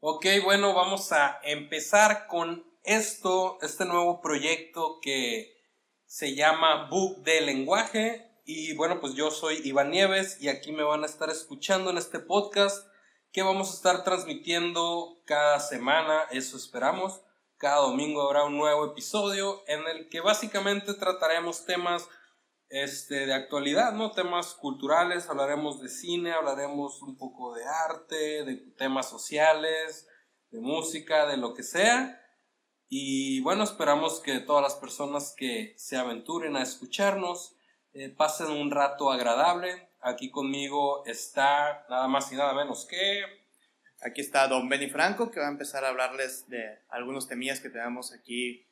Ok, bueno, vamos a empezar con esto, este nuevo proyecto que se llama Book de Lenguaje. Y bueno, pues yo soy Iván Nieves y aquí me van a estar escuchando en este podcast que vamos a estar transmitiendo cada semana, eso esperamos. Cada domingo habrá un nuevo episodio en el que básicamente trataremos temas este, de actualidad, ¿no? Temas culturales, hablaremos de cine, hablaremos un poco de arte, de temas sociales, de música, de lo que sea. Y bueno, esperamos que todas las personas que se aventuren a escucharnos eh, pasen un rato agradable. Aquí conmigo está nada más y nada menos que... Aquí está Don Benny Franco, que va a empezar a hablarles de algunos temillas que tenemos aquí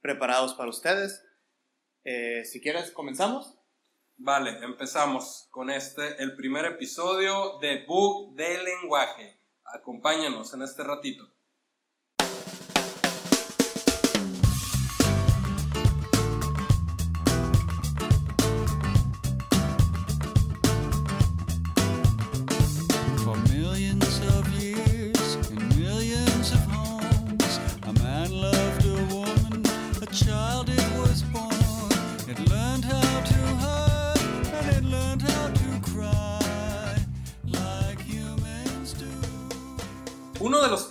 preparados para ustedes. Eh, si quieres, comenzamos. Vale, empezamos con este, el primer episodio de Book de Lenguaje. Acompáñanos en este ratito.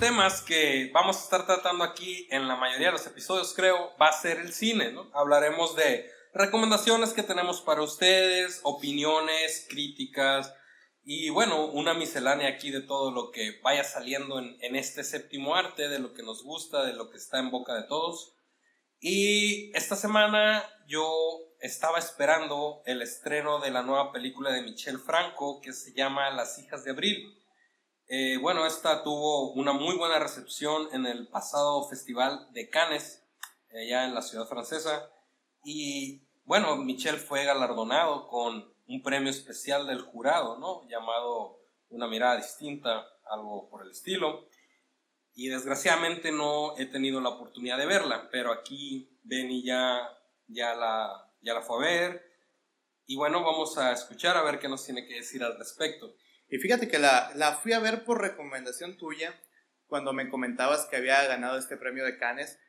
Temas que vamos a estar tratando aquí en la mayoría de los episodios, creo, va a ser el cine, ¿no? Hablaremos de recomendaciones que tenemos para ustedes, opiniones, críticas y bueno, una miscelánea aquí de todo lo que vaya saliendo en, en este séptimo arte, de lo que nos gusta, de lo que está en boca de todos. Y esta semana yo estaba esperando el estreno de la nueva película de Michel Franco que se llama Las hijas de abril. Eh, bueno, esta tuvo una muy buena recepción en el pasado Festival de Cannes, allá en la ciudad francesa. Y bueno, Michel fue galardonado con un premio especial del jurado, ¿no? Llamado Una mirada distinta, algo por el estilo. Y desgraciadamente no he tenido la oportunidad de verla, pero aquí Benny ya, ya, la, ya la fue a ver. Y bueno, vamos a escuchar a ver qué nos tiene que decir al respecto. Y fíjate que la, la fui a ver por recomendación tuya cuando me comentabas que había ganado este premio de Cannes.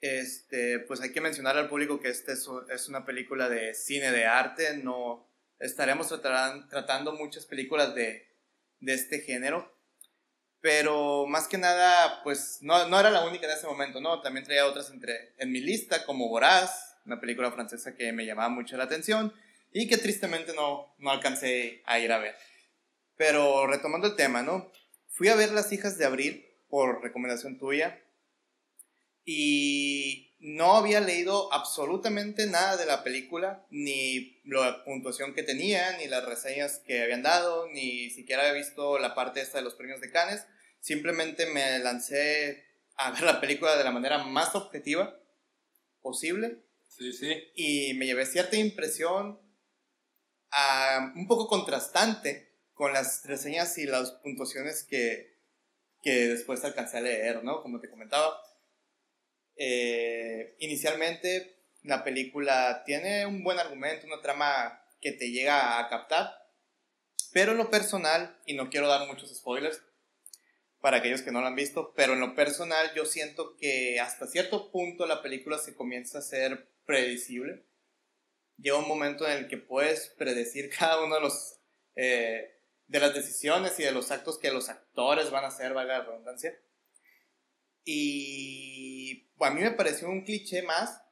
Este, pues hay que mencionar al público que este es, es una película de cine de arte, no estaremos tratando muchas películas de, de, este género, pero más que nada, pues no, no, era la única en ese momento, ¿no? También traía otras entre, en mi lista, como Voraz, una película francesa que me llamaba mucho la atención y que tristemente no, no alcancé a ir a ver. Pero retomando el tema, ¿no? Fui a ver Las hijas de Abril por recomendación tuya y no había leído absolutamente nada de la película, ni la puntuación que tenía, ni las reseñas que habían dado, ni siquiera había visto la parte esta de los premios de Cannes. Simplemente me lancé a ver la película de la manera más objetiva posible. Sí, sí. Y me llevé cierta impresión uh, un poco contrastante con las reseñas y las puntuaciones que, que después alcancé a leer, ¿no? Como te comentaba. Eh, inicialmente, la película tiene un buen argumento, una trama que te llega a captar, pero en lo personal, y no quiero dar muchos spoilers para aquellos que no lo han visto, pero en lo personal yo siento que hasta cierto punto la película se comienza a ser predecible. Llega un momento en el que puedes predecir cada uno de los eh, de las decisiones y de los actos que los actores van a hacer, valga la redundancia. Y a mí me pareció un cliché más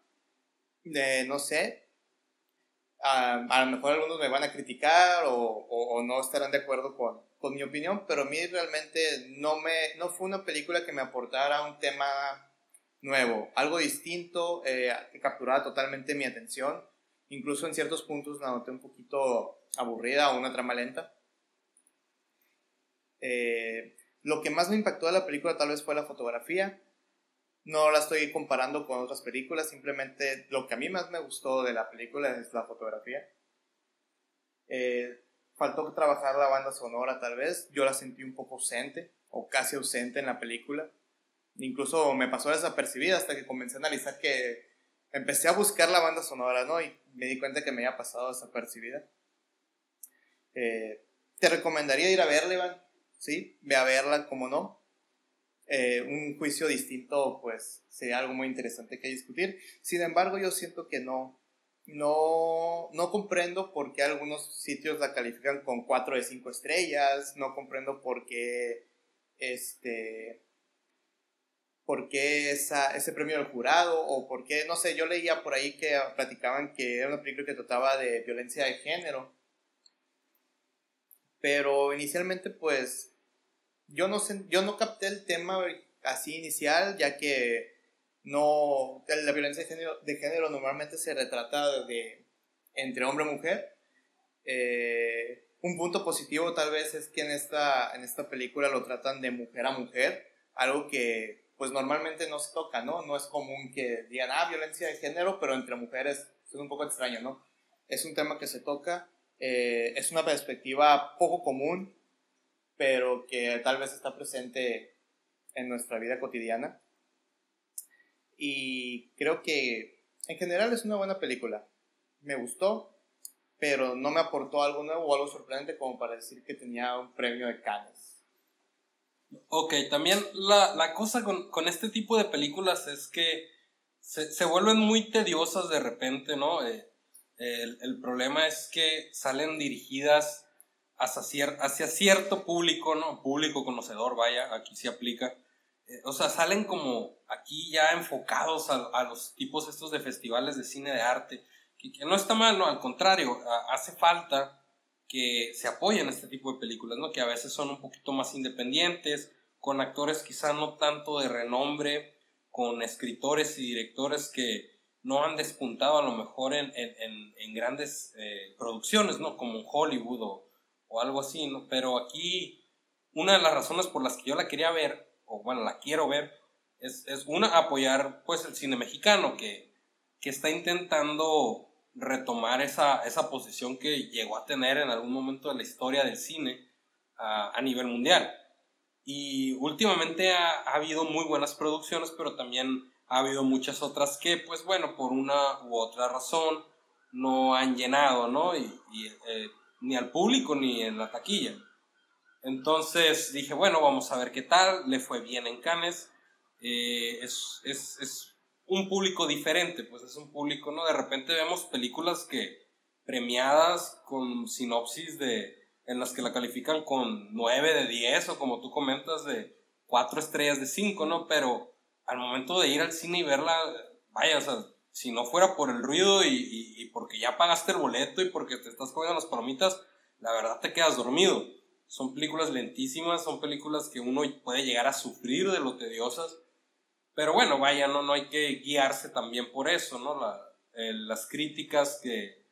de, no sé, a, a lo mejor algunos me van a criticar o, o, no estarán de acuerdo con, con, mi opinión, pero a mí realmente no, me, no fue una película que me aportara un tema nuevo, algo distinto, eh, que capturara totalmente mi atención. Incluso en ciertos puntos la noté un poquito aburrida o una trama lenta. Eh, lo que más me impactó de la película tal vez fue la fotografía. No la estoy comparando con otras películas, simplemente lo que a mí más me gustó de la película es la fotografía. Eh, faltó trabajar la banda sonora tal vez, yo la sentí un poco ausente o casi ausente en la película. Incluso me pasó desapercibida hasta que comencé a analizar que empecé a buscar la banda sonora, ¿no? Y me di cuenta que me había pasado desapercibida. Eh, te recomendaría ir a verla, Iván. ¿Sí? Ve a verla, como no. eh, un juicio distinto, pues sería algo muy interesante que discutir. Sin embargo, yo siento que no, no, no comprendo por qué algunos sitios la califican con 4 de 5 estrellas, no comprendo por qué, este, por qué ese premio del jurado, o por qué, no sé, yo leía por ahí que platicaban que era una película que trataba de violencia de género. Pero inicialmente, pues, yo no, yo no capté el tema así inicial, ya que no, la violencia de género, de género normalmente se retrata de, entre hombre y mujer. Eh, un punto positivo tal vez es que en esta, en esta película lo tratan de mujer a mujer, algo que pues normalmente no se toca, ¿no? No es común que digan, ah, violencia de género, pero entre mujeres es un poco extraño, ¿no? Es un tema que se toca, eh, es una perspectiva poco común, pero que tal vez está presente en nuestra vida cotidiana. Y creo que en general es una buena película. Me gustó, pero no me aportó algo nuevo o algo sorprendente como para decir que tenía un premio de Cannes. Ok, también la, la cosa con, con, este tipo de películas es que se, se vuelven muy tediosas de repente, ¿no? Eh, el, el, problema es que salen dirigidas hacia, hacia cierto público, ¿no? Público conocedor, vaya, aquí se aplica eh, o sea, salen como aquí ya enfocados a, los tipos estos de festivales de cine de arte, que, no está mal, no, al contrario, hace falta que se apoyen este tipo de películas, ¿no? Que a veces son un poquito más independientes, con actores quizá no tanto de renombre, con escritores y directores que no han despuntado a lo mejor en, en, en grandes eh, producciones, ¿no? Como en Hollywood o, o algo así, ¿no? Pero aquí, una de las razones por las que yo la quería ver o bueno, la quiero ver, es, es una, apoyar pues el cine mexicano que, que está intentando retomar esa, esa posición que llegó a tener en algún momento de la historia del cine a, nivel mundial. Y últimamente ha, ha, habido muy buenas producciones, pero también ha habido muchas otras que, pues bueno, por una u otra razón no han llenado, ¿no? Y eh, ni al público ni en la taquilla. Entonces dije, bueno, vamos a ver qué tal. Le fue bien en Cannes. Eh, es, es, es, un público diferente, pues es un público, ¿no? De repente vemos películas que premiadas con sinopsis de en las que la califican con 9 de 10 o como tú comentas de 4 estrellas de 5, ¿no? Pero al momento de ir al cine y verla, vaya, o sea, si no fuera por el ruido y, y, y porque ya pagaste el boleto y porque te estás comiendo las palomitas, la verdad te quedas dormido. Son películas lentísimas, son películas que uno puede llegar a sufrir de lo tediosas. Pero bueno, vaya, no, no hay que guiarse también por eso, ¿no? Eh, las críticas que,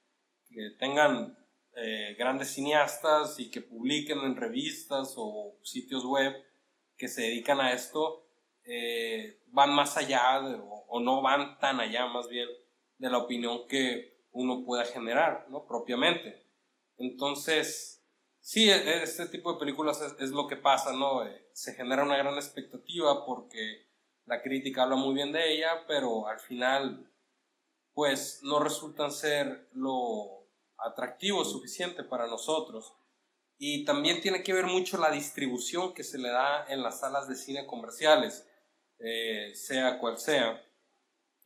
que tengan eh, grandes cineastas y que publiquen en revistas o sitios web que se dedican a esto eh, van más allá o, no van tan allá más bien de la opinión que uno pueda generar, ¿no? Propiamente. Entonces, Sí, e, e, este tipo de películas es, lo que pasa, ¿no? Eh, se genera una gran expectativa porque la crítica habla muy bien de ella, pero al final, pues no resultan ser lo atractivo suficiente para nosotros. Y también tiene que ver mucho la distribución que se le da en las salas de cine comerciales, eh, sea cual sea.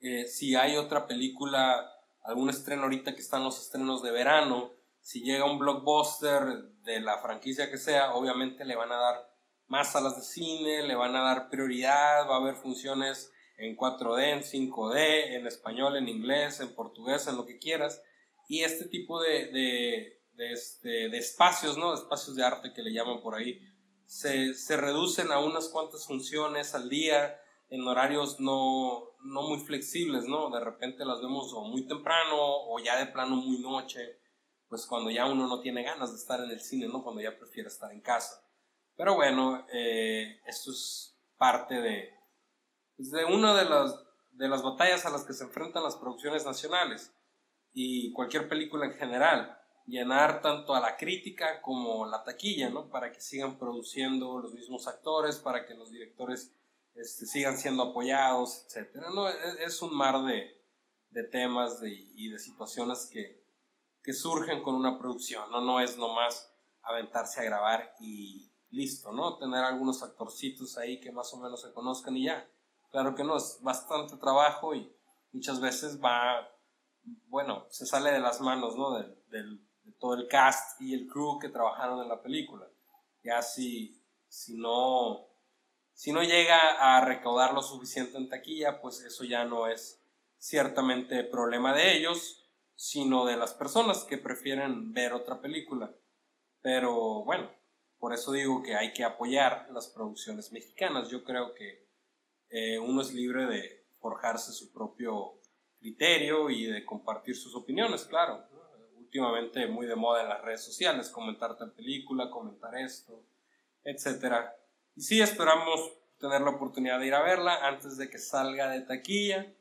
Eh, si hay otra película, algún estreno ahorita que están los estrenos de verano, si llega un blockbuster de la franquicia que sea, obviamente le van a dar más salas de cine, le van a dar prioridad, va a haber funciones en 4D, en 5D, en español, en inglés, en portugués, en lo que quieras. Y este tipo de, de, de, este, de espacios, ¿no? espacios de arte que le llaman por ahí, se, se, reducen a unas cuantas funciones al día en horarios no, no muy flexibles, ¿no? De repente las vemos o muy temprano o ya de plano muy noche pues cuando ya uno no tiene ganas de estar en el cine, ¿no? Cuando ya prefiere estar en casa. Pero bueno, eh, esto es parte de, pues, de una de las, de las batallas a las que se enfrentan las producciones nacionales y cualquier película en general. Llenar tanto a la crítica como la taquilla, ¿no? Para que sigan produciendo los mismos actores, para que los directores este, sigan siendo apoyados, etc. ¿no? Es, un mar de, de temas y de situaciones que, que surgen con una producción, ¿no? No es nomás aventarse a grabar y, listo, ¿no? Tener algunos actorcitos ahí que más o menos se conozcan y ya. Claro que no, es bastante trabajo y muchas veces va, bueno, se sale de las manos, ¿no? de todo el cast y el crew que trabajaron en la película. Ya si, si no si no llega a recaudar lo suficiente en taquilla, pues eso ya no es ciertamente problema de ellos, sino de las personas que prefieren ver otra película. Pero bueno, por eso digo que hay que apoyar las producciones mexicanas. Yo creo que eh, uno es libre de forjarse su propio criterio y de compartir sus opiniones, claro. Últimamente muy de moda en las redes sociales, comentar tal película, comentar esto, etcétera y sí, esperamos tener la oportunidad de ir a verla antes de que salga de taquilla.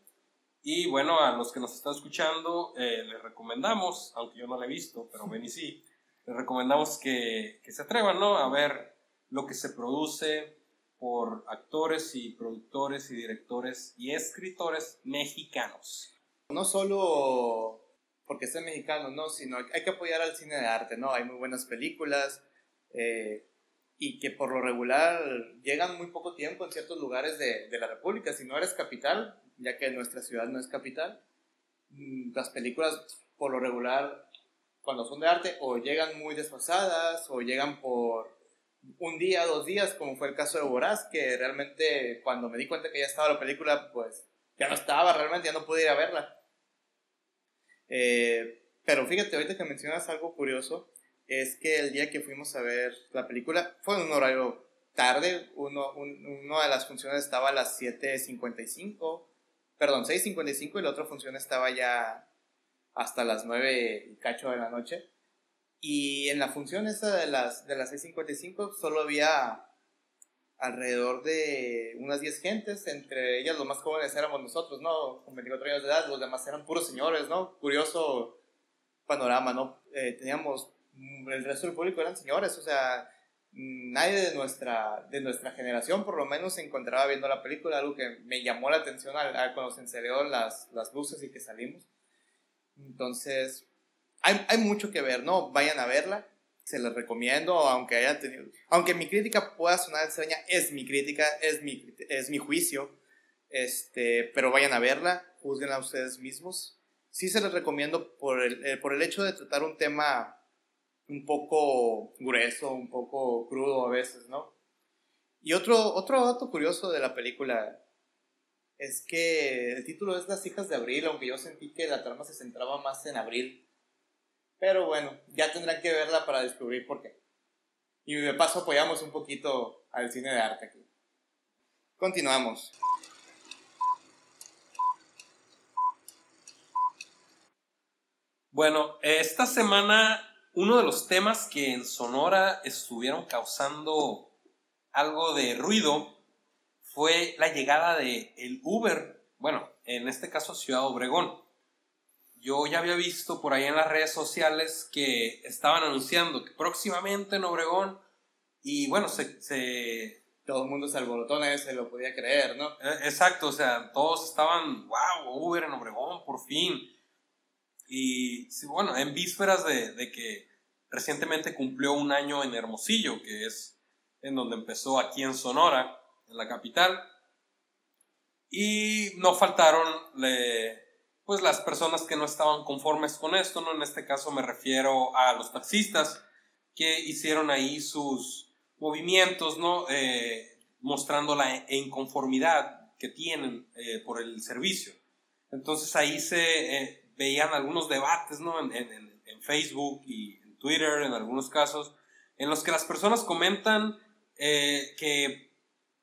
Y bueno, a los que nos están escuchando, eh, les recomendamos, aunque yo no la he visto, pero ven y sí, les recomendamos que, que se atrevan ¿no? a ver lo que se produce por actores y productores y directores y escritores mexicanos. No solo porque sean mexicanos, ¿no? sino hay que apoyar al cine de arte, ¿no? Hay muy buenas películas. Eh, y que por lo regular llegan muy poco tiempo en ciertos lugares de, de, la República. Si no eres capital, ya que nuestra ciudad no es capital, mm, las películas por lo regular, cuando son de arte, o llegan muy desfasadas, o llegan por un día, dos días, como fue el caso de Boraz, que realmente cuando me di cuenta que ya estaba la película, pues ya no estaba, realmente ya no pude ir a verla. Eh, pero fíjate, ahorita que mencionas algo curioso, es que el día que fuimos a ver la película fue en un horario tarde, uno, una de las funciones estaba a las 7.55, perdón, 6.55 y la otra función estaba ya hasta las 9 y cacho de la noche. Y en la función esa de las, de las 6.55 solo había alrededor de unas 10 gentes, entre ellas los más jóvenes éramos nosotros, ¿no? Con 24 años de edad, los demás eran puros señores, ¿no? Curioso panorama, ¿no? Eh, teníamos el resto del público eran señores, o sea, nadie de nuestra, de nuestra generación por lo menos se encontraba viendo la película, algo que me llamó la atención al, cuando se encendió las, las luces y que salimos. Entonces, hay, hay, mucho que ver, ¿no? Vayan a verla, se les recomiendo, aunque hayan tenido, aunque mi crítica pueda sonar extraña, es mi crítica, es mi, es mi juicio, este, pero vayan a verla, juzguenla ustedes mismos. Sí se les recomiendo por el, eh, por el hecho de tratar un tema un poco grueso, un poco crudo a veces, ¿no? Y otro, otro dato curioso de la película es que el título es Las hijas de Abril, aunque yo sentí que la trama se centraba más en Abril. Pero bueno, ya tendrán que verla para descubrir por qué. Y de paso apoyamos un poquito al cine de arte aquí. Continuamos. Bueno, esta semana uno de los temas que en Sonora estuvieron causando algo de ruido fue la llegada de el Uber, bueno, en este caso Ciudad Obregón. Yo ya había visto por ahí en las redes sociales que estaban anunciando que próximamente en Obregón y bueno, se, todo el mundo se alborotó, nadie se lo podía creer, ¿no? E, exacto, o sea, todos estaban, wow, Uber en Obregón, por fin. Y bueno, en vísperas de, que recientemente cumplió un año en Hermosillo, que es en donde empezó aquí en Sonora, en la capital. Y no faltaron pues las personas que no estaban conformes con esto, ¿no? En este caso me refiero a los taxistas que hicieron ahí sus movimientos, ¿no? Eh, mostrando la inconformidad que tienen eh, por el servicio. Entonces ahí se eh, veían algunos debates, ¿no? En, en, en, Facebook y en Twitter, en algunos casos, en los que las personas comentan eh, que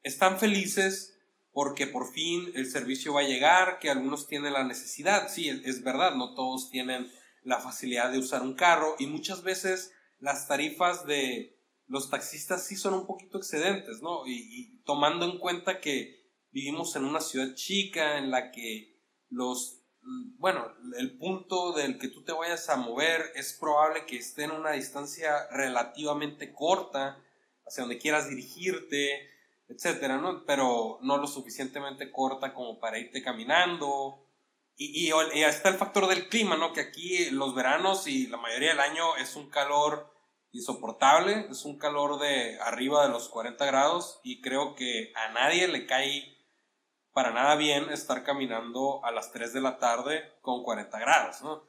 están felices porque por fin el servicio va a llegar, que algunos tienen la necesidad. Sí, es, verdad, no todos tienen la facilidad de usar un carro y muchas veces las tarifas de los taxistas sí son un poquito excedentes, ¿no? Y, y tomando en cuenta que vivimos en una ciudad chica en la que los bueno, el punto del que tú te vayas a mover es probable que esté en una distancia relativamente corta hacia donde quieras dirigirte, etcétera, ¿no? Pero no lo suficientemente corta como para irte caminando. Y, y, y está el factor del clima, ¿no? Que aquí los veranos y la mayoría del año es un calor insoportable, es un calor de arriba de los 40 grados y creo que a nadie le cae para nada bien estar caminando a las 3 de la tarde con 40 grados, ¿no?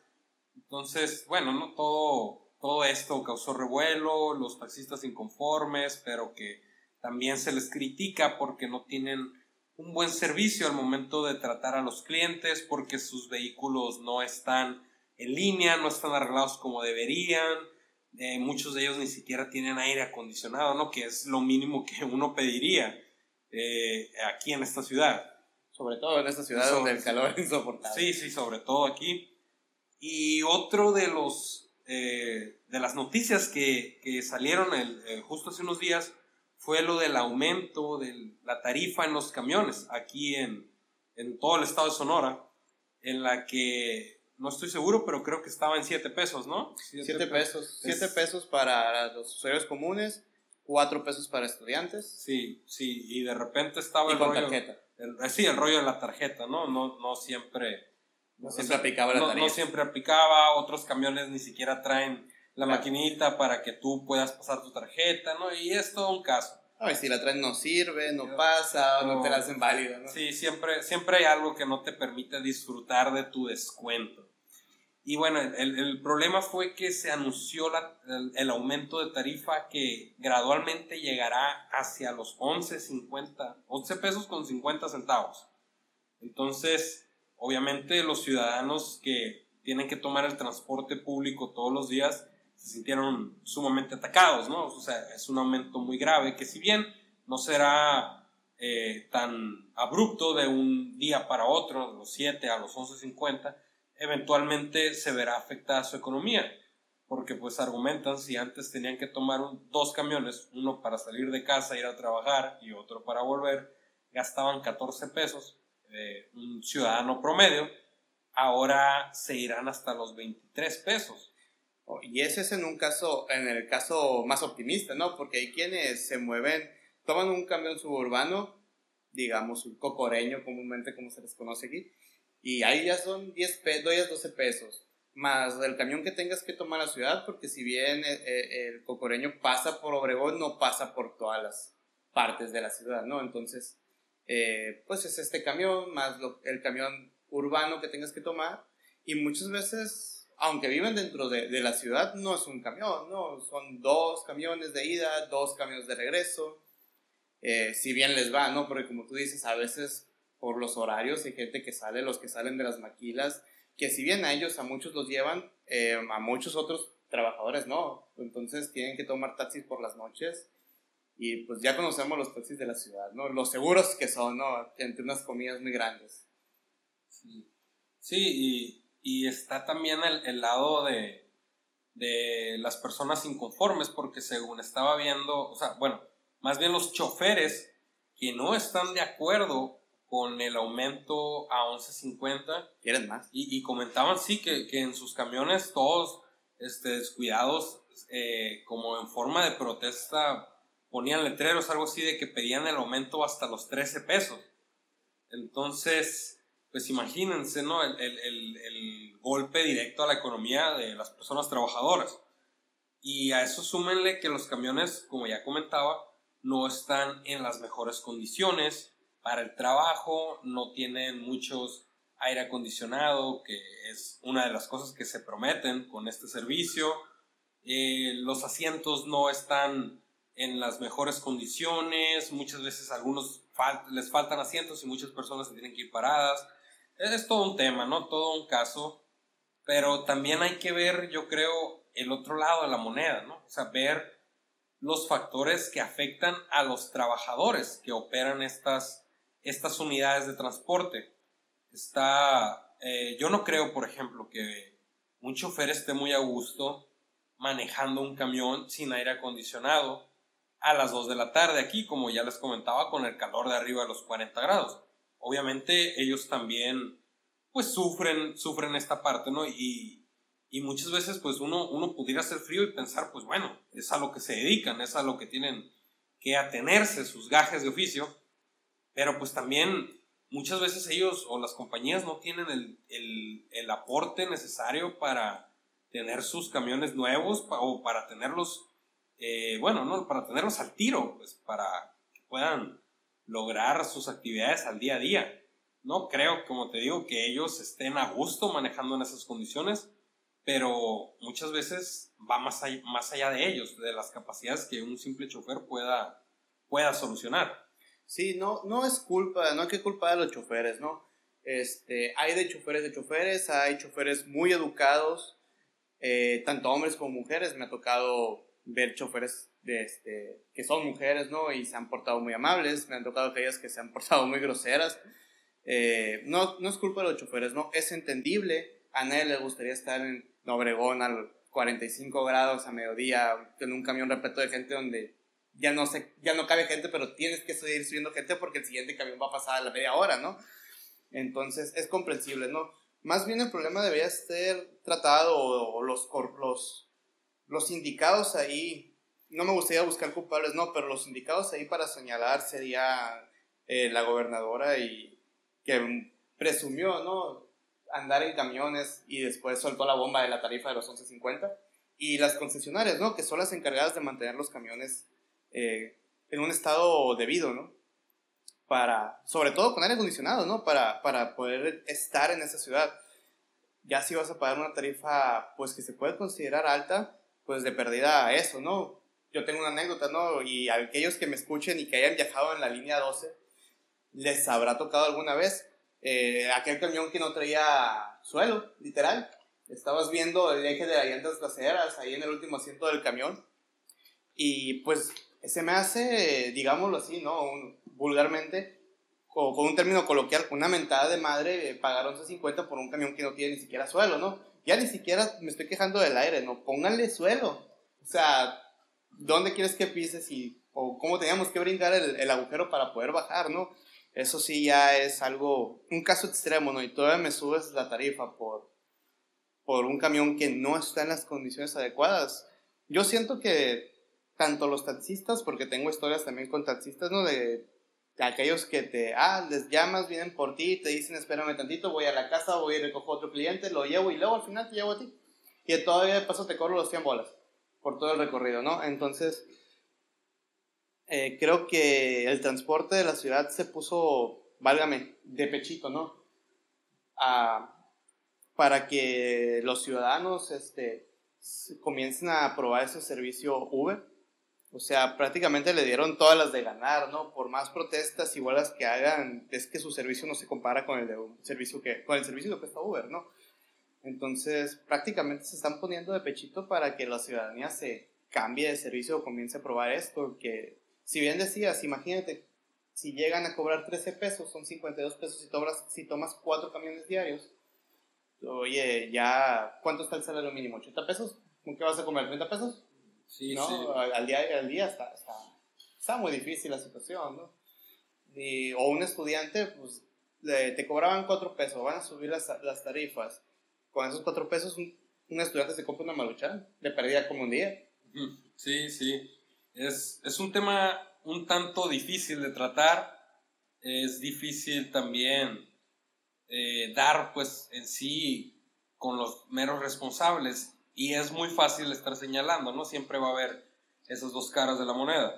Entonces, bueno, ¿no? Todo, todo esto causó revuelo, los taxistas inconformes, pero que también se les critica porque no tienen un buen servicio al momento de tratar a los clientes, porque sus vehículos no están en línea, no están arreglados como deberían, eh, muchos de ellos ni siquiera tienen aire acondicionado, ¿no? Que es lo mínimo que uno pediría eh, aquí en esta ciudad. Sobre todo en esta ciudad donde el calor es insoportable. Sí, sí, sobre todo aquí. Y otro de los eh, de las noticias que, que salieron el, eh, justo hace unos días fue lo del aumento de la tarifa en los camiones aquí en, en todo el estado de Sonora, en la que no estoy seguro, pero creo que estaba en 7 pesos, ¿no? 7 pesos. 7 pesos para los usuarios comunes, 4 pesos para estudiantes. Sí, sí, y de repente estaba y el con tarjeta. Eh, sí, el rollo de la tarjeta, ¿no? No, no siempre... No siempre aplicaba la tarifa. No siempre aplicaba, otros camiones ni siquiera traen la maquinita para que tú puedas pasar tu tarjeta, ¿no? Y es todo un caso. Ay, si la traen no sirve, no pasa, no, no te la hacen válida, ¿no? Sí, siempre, siempre hay algo que no te permite disfrutar de tu descuento. Y bueno, el, el problema fue que se anunció la, el, el, aumento de tarifa que gradualmente llegará hacia los 11.50, 11 pesos con 50 centavos. Entonces, obviamente los ciudadanos que tienen que tomar el transporte público todos los días se sintieron sumamente atacados, ¿no? O sea, es un aumento muy grave que si bien no será eh, tan abrupto de un día para otro, de los 7 a los 11.50, eventualmente se verá afectada su economía, porque pues argumentan si antes tenían que tomar dos camiones, uno para salir de casa, ir a trabajar y otro para volver, gastaban 14 pesos, eh, un ciudadano promedio, ahora se irán hasta los 23 pesos. Oh, y ese es en un caso, en el caso más optimista, ¿no? Porque hay quienes se mueven, toman un camión suburbano, digamos un cocoreño comúnmente como se les conoce aquí, y ahí ya son 10 pesos, 12 pesos, más el camión que tengas que tomar a la ciudad, porque si bien eh, eh, el cocoreño pasa por Obregón, no pasa por todas las partes de la ciudad, ¿no? Entonces, eh, pues es este camión, más el camión urbano que tengas que tomar, y muchas veces, aunque viven dentro de, de la ciudad, no es un camión, ¿no? Son dos camiones de ida, dos camiones de regreso, si bien les va, ¿no? Porque como tú dices, a veces por los horarios, hay gente que sale, los que salen de las maquilas, que si bien a ellos, a muchos los llevan, eh, a muchos otros trabajadores no, entonces tienen que tomar taxis por las noches y pues ya conocemos los taxis de la ciudad, ¿no? Los seguros que son, ¿no? Entre unas comidas muy grandes. Sí, sí y, y está también el, el lado de, de las personas inconformes, porque según estaba viendo, o sea, bueno, más bien los choferes que no están de acuerdo con el aumento a 11.50. ¿Quieren más? Y, y comentaban, sí, que, que, en sus camiones todos este, descuidados, eh, como en forma de protesta, ponían letreros, algo así, de que pedían el aumento hasta los 13 pesos. Entonces, pues imagínense, ¿no? El, el, el, el golpe directo a la economía de las personas trabajadoras. Y a eso súmenle que los camiones, como ya comentaba, no están en las mejores condiciones para el trabajo, no tienen muchos aire acondicionado, que es una de las cosas que se prometen con este servicio. Eh, los asientos no están en las mejores condiciones, muchas veces a algunos les faltan asientos y muchas personas se tienen que ir paradas. Es todo un tema, ¿no? Todo un caso. Pero también hay que ver, yo creo, el otro lado de la moneda, ¿no? O sea, ver los factores que afectan a los trabajadores que operan estas estas unidades de transporte. Está, eh, yo no creo, por ejemplo, que un chofer esté muy a gusto manejando un camión sin aire acondicionado a las 2 de la tarde aquí, como ya les comentaba, con el calor de arriba de los 40 grados. Obviamente ellos también pues sufren, sufren esta parte, ¿no? Y, y muchas veces pues uno, uno pudiera hacer frío y pensar, pues bueno, es a lo que se dedican, es a lo que tienen que atenerse sus gajes de oficio pero pues también muchas veces ellos o las compañías no tienen el, el, el aporte necesario para tener sus camiones nuevos o para tenerlos eh, bueno, ¿no? Para tenerlos al tiro, pues para que puedan lograr sus actividades al día a día. No creo, como te digo, que ellos estén a gusto manejando en esas condiciones, pero muchas veces va más allá, más allá de ellos, de las capacidades que un simple chofer pueda, pueda solucionar. Sí, no, no es culpa, no hay que culpar a los choferes, ¿no? Este, hay de choferes de choferes, hay choferes muy educados, eh, tanto hombres como mujeres. Me ha tocado ver choferes de este, que son mujeres, ¿no? Y se han portado muy amables. Me han tocado aquellas que se han portado muy groseras. Eh, no, no es culpa de los choferes, ¿no? Es entendible. A nadie le gustaría estar en Obregón al 45 grados a mediodía en un camión repleto de gente donde ya no, se, ya no cabe gente, pero tienes que seguir subiendo gente porque el siguiente camión va a pasar a la media hora, ¿no? Entonces es comprensible, ¿no? Más bien el problema debería ser tratado o, los, los, los indicados ahí, no me gustaría buscar culpables, no, pero los indicados ahí para señalar sería eh, la gobernadora y que presumió, ¿no? Andar en camiones y después soltó la bomba de la tarifa de los 11.50 y las concesionarias, ¿no? Que son las encargadas de mantener los camiones eh, en un estado debido, ¿no? Para, sobre todo con aire acondicionado, ¿no? Para, para poder estar en esa ciudad. Ya si vas a pagar una tarifa, pues que se puede considerar alta, pues de perdida a eso, ¿no? Yo tengo una anécdota, ¿no? Y a aquellos que me escuchen y que hayan viajado en la línea 12, les habrá tocado alguna vez eh, aquel camión que no traía suelo, literal. Estabas viendo el eje de las llantas traseras ahí en el último asiento del camión. Y pues se me hace, digámoslo así, ¿no? vulgarmente, con, con, un término coloquial, una mentada de madre eh, pagar 11.50 por un camión que no tiene ni siquiera suelo, ¿no? Ya ni siquiera me estoy quejando del aire, ¿no? Pónganle suelo. O sea, ¿dónde quieres que pises y o cómo teníamos que brincar el, el agujero para poder bajar, ¿no? Eso sí ya es algo, un caso extremo, ¿no? Y todavía me subes la tarifa por, por un camión que no está en las condiciones adecuadas. Yo siento que tanto los taxistas, porque tengo historias también con taxistas, ¿no? De, aquellos que te, ah, les llamas, vienen por ti, te dicen, espérame tantito, voy a la casa, voy y recojo otro cliente, lo llevo y luego al final te llevo a ti. Y todavía de paso te cobro los 100 bolas por todo el recorrido, ¿no? Entonces, eh, creo que el transporte de la ciudad se puso, válgame, de pechito, ¿no? para que los ciudadanos este, comiencen a probar ese servicio Uber o sea, prácticamente le dieron todas las de ganar, ¿no? Por más protestas igual las que hagan, es que su servicio no se compara con el servicio que con el servicio que Uber, ¿no? Entonces, prácticamente se están poniendo de pechito para que la ciudadanía se cambie de servicio o comience a probar esto, que si bien decías, imagínate, si llegan a cobrar 13 pesos, son 52 pesos si tomas, si tomas 4 camiones diarios, oye, ya, ¿cuánto está el salario mínimo? ¿80 pesos? ¿Con qué vas a comer? ¿30 pesos? Sí, ¿no? Al día, al día está, está, está, muy difícil la situación, ¿no? Y, o un estudiante, pues, te cobraban cuatro pesos, van a subir las, las tarifas. Con esos cuatro pesos, un, un, estudiante se compra una malucha, le perdía como un día. Sí, sí. Es, es un tema un tanto difícil de tratar. Es difícil también eh, dar, pues, en sí con los meros responsables y es muy fácil estar señalando, ¿no? Siempre va a haber esas dos caras de la moneda.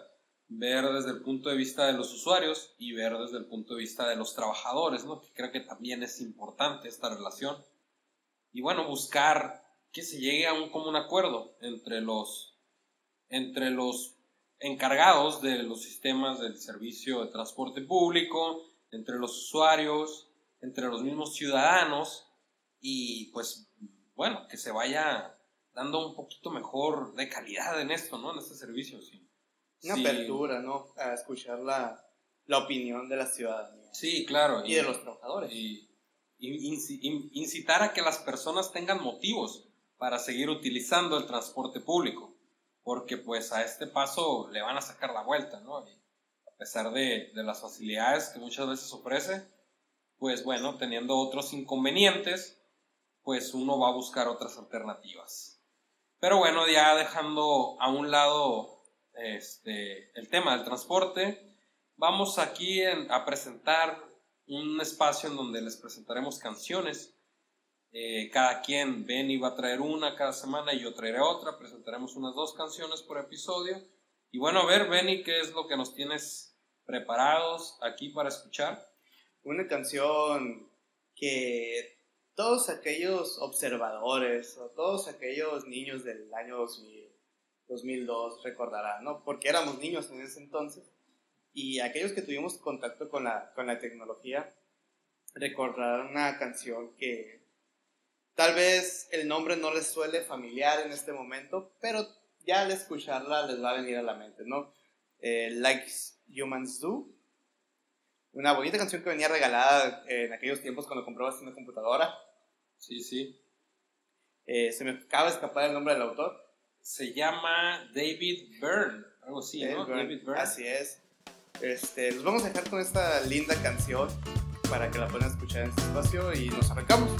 Ver desde el punto de vista de los usuarios y ver desde el punto de vista de los trabajadores, ¿no? Que creo que también es importante esta relación. Y bueno, buscar que se llegue a un común acuerdo entre los, entre los encargados de los sistemas del servicio de transporte público, entre los usuarios, entre los mismos ciudadanos y pues bueno, que se vaya dando un poquito mejor de calidad en esto, ¿no? En este servicio, sí. Una apertura, ¿no? A escuchar la, la, opinión de la ciudadanía. Sí, claro. Y, de los trabajadores. Y, incitar a que las personas tengan motivos para seguir utilizando el transporte público, porque pues a este paso le van a sacar la vuelta, ¿no? a pesar de, de las facilidades que muchas veces ofrece, pues bueno, teniendo otros inconvenientes, pues uno va a buscar otras alternativas. Pero bueno, ya dejando a un lado este, el tema del transporte, vamos aquí a presentar un espacio en donde les presentaremos canciones. Eh, cada quien, Benny va a traer una cada semana y yo traeré otra. Presentaremos unas dos canciones por episodio. Y bueno, a ver, Benny, ¿qué es lo que nos tienes preparados aquí para escuchar? Una canción que todos aquellos observadores o todos aquellos niños del año 2000, 2002 recordarán, ¿no? Porque éramos niños en ese entonces. Y aquellos que tuvimos contacto con la, con la tecnología recordarán una canción que Tal vez el nombre no les suele familiar en este momento, pero ya al escucharla les va a venir a la mente, ¿no? Eh, like Humans Do. Una bonita canción que venía regalada en aquellos tiempos cuando comprabas una computadora. Sí, sí. Eh, se me acaba de escapar el nombre del autor. Se llama David Byrne, algo así, ¿no? David Byrne. Así es. Este, los vamos a dejar con esta linda canción para que la puedan escuchar en este espacio y nos arrancamos.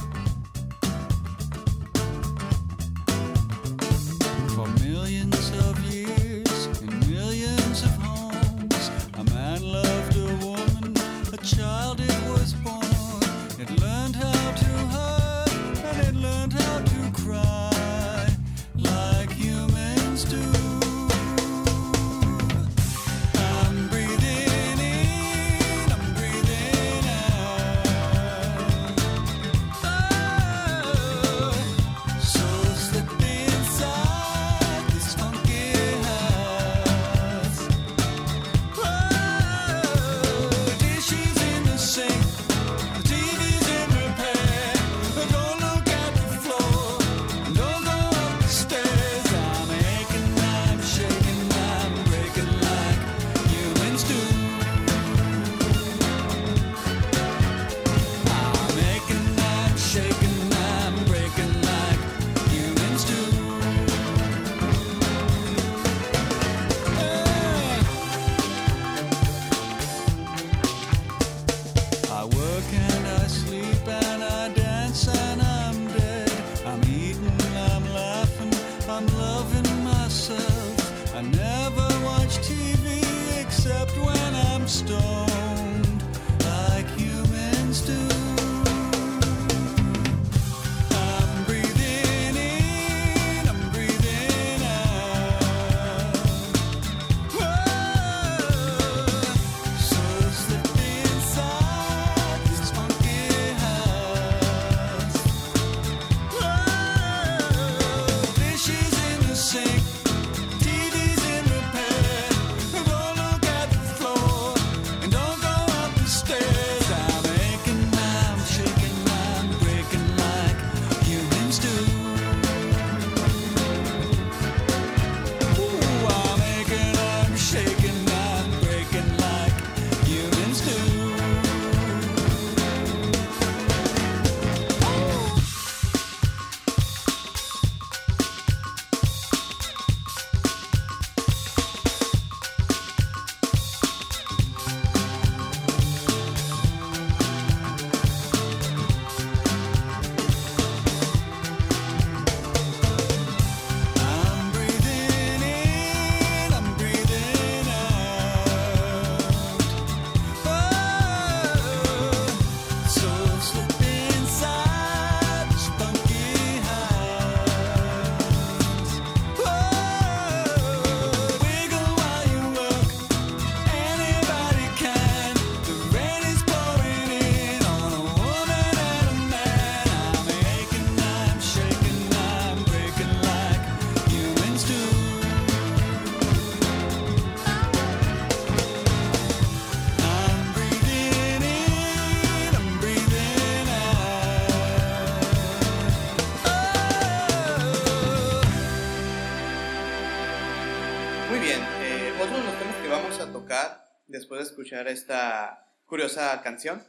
Escuchar esta curiosa canción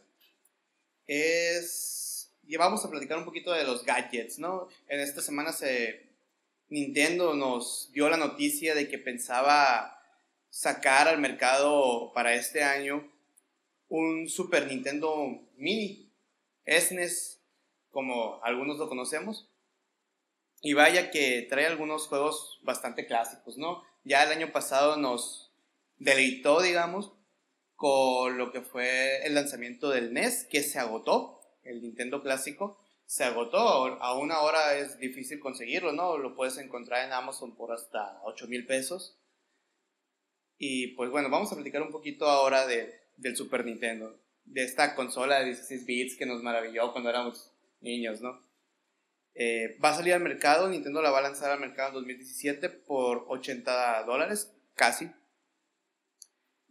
es y vamos a platicar un poquito de los gadgets, ¿no? En esta semana se Nintendo nos dio la noticia de que pensaba sacar al mercado para este año un Super Nintendo Mini, SNES, como algunos lo conocemos. Y vaya que trae algunos juegos bastante clásicos, ¿no? Ya el año pasado nos deleitó, digamos, con lo que fue el lanzamiento del NES, que se agotó, el Nintendo clásico, se agotó. Aún ahora es difícil conseguirlo, ¿no? Lo puedes encontrar en Amazon por hasta 8 mil pesos. Y pues bueno, vamos a platicar un poquito ahora de, del Super Nintendo, de esta consola de 16 bits que nos maravilló cuando éramos niños, ¿no? Eh, va a salir al mercado, Nintendo la va a lanzar al mercado en 2017 por 80 dólares, casi.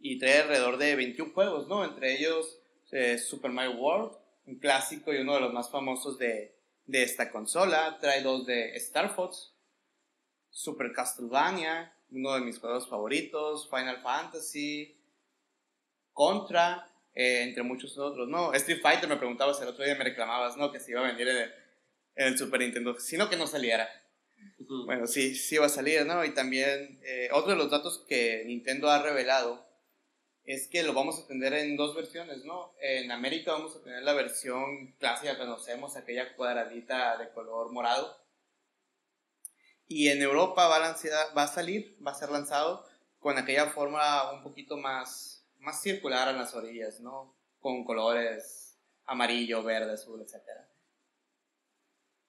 Y trae alrededor de 21 juegos, ¿no? Entre ellos eh, Super Mario World, un clásico y uno de los más famosos de, de esta consola. Trae dos de Star Fox, Super Castlevania, uno de mis juegos favoritos, Final Fantasy, Contra, eh, entre muchos otros, ¿no? Street Fighter me preguntabas el otro día, me reclamabas, ¿no? Que se iba a venir en el, Super Nintendo, sino que no saliera. Bueno, sí, sí va a salir, ¿no? Y también eh, otro de los datos que Nintendo ha revelado es que lo vamos a tener en dos versiones, ¿no? En América vamos a tener la versión clásica que conocemos, aquella cuadradita de color morado. Y en Europa va a, va a salir, va a ser lanzado con aquella forma un poquito más, más circular en las orillas, ¿no? Con colores amarillo, verde, azul, etc.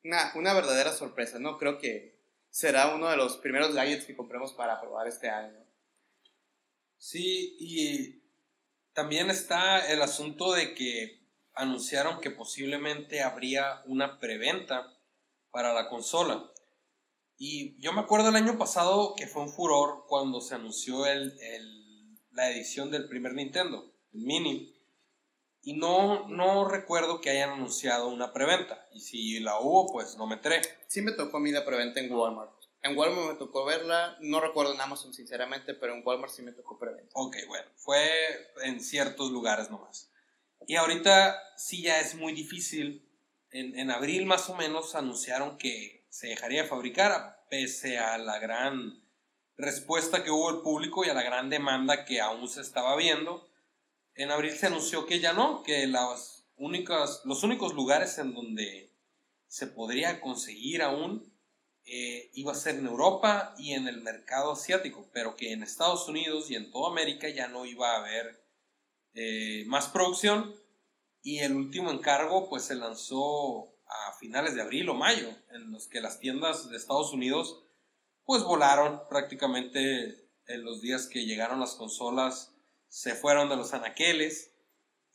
Una, una verdadera sorpresa, ¿no? Creo que será uno de los primeros gadgets que compremos para probar este año. Sí, y también está el asunto de que anunciaron que posiblemente habría una preventa para la consola. Y yo me acuerdo el año pasado que fue un furor cuando se anunció el, la edición del primer Nintendo, el Mini. Y no, no recuerdo que hayan anunciado una preventa. Y si la hubo, pues no me. Sí me tocó a mí la preventa en Walmart. En Walmart me tocó verla, no recuerdo en Amazon sinceramente, pero en Walmart sí me tocó preventa. Ok, bueno, fue en ciertos lugares nomás. Y ahorita sí ya es muy difícil. En, en abril más o menos anunciaron que se dejaría de fabricar, pese a la gran respuesta que hubo el público y a la gran demanda que aún se estaba viendo. En abril se anunció que ya no, que las únicas, los únicos lugares en donde se podría conseguir aún eh, iba a ser en Europa y en el mercado asiático, pero que en Estados Unidos y en toda América ya no iba a haber eh, más producción. Y el último encargo pues se lanzó a finales de abril o mayo, en los que las tiendas de Estados Unidos pues volaron prácticamente en los días que llegaron las consolas, se fueron de los anaqueles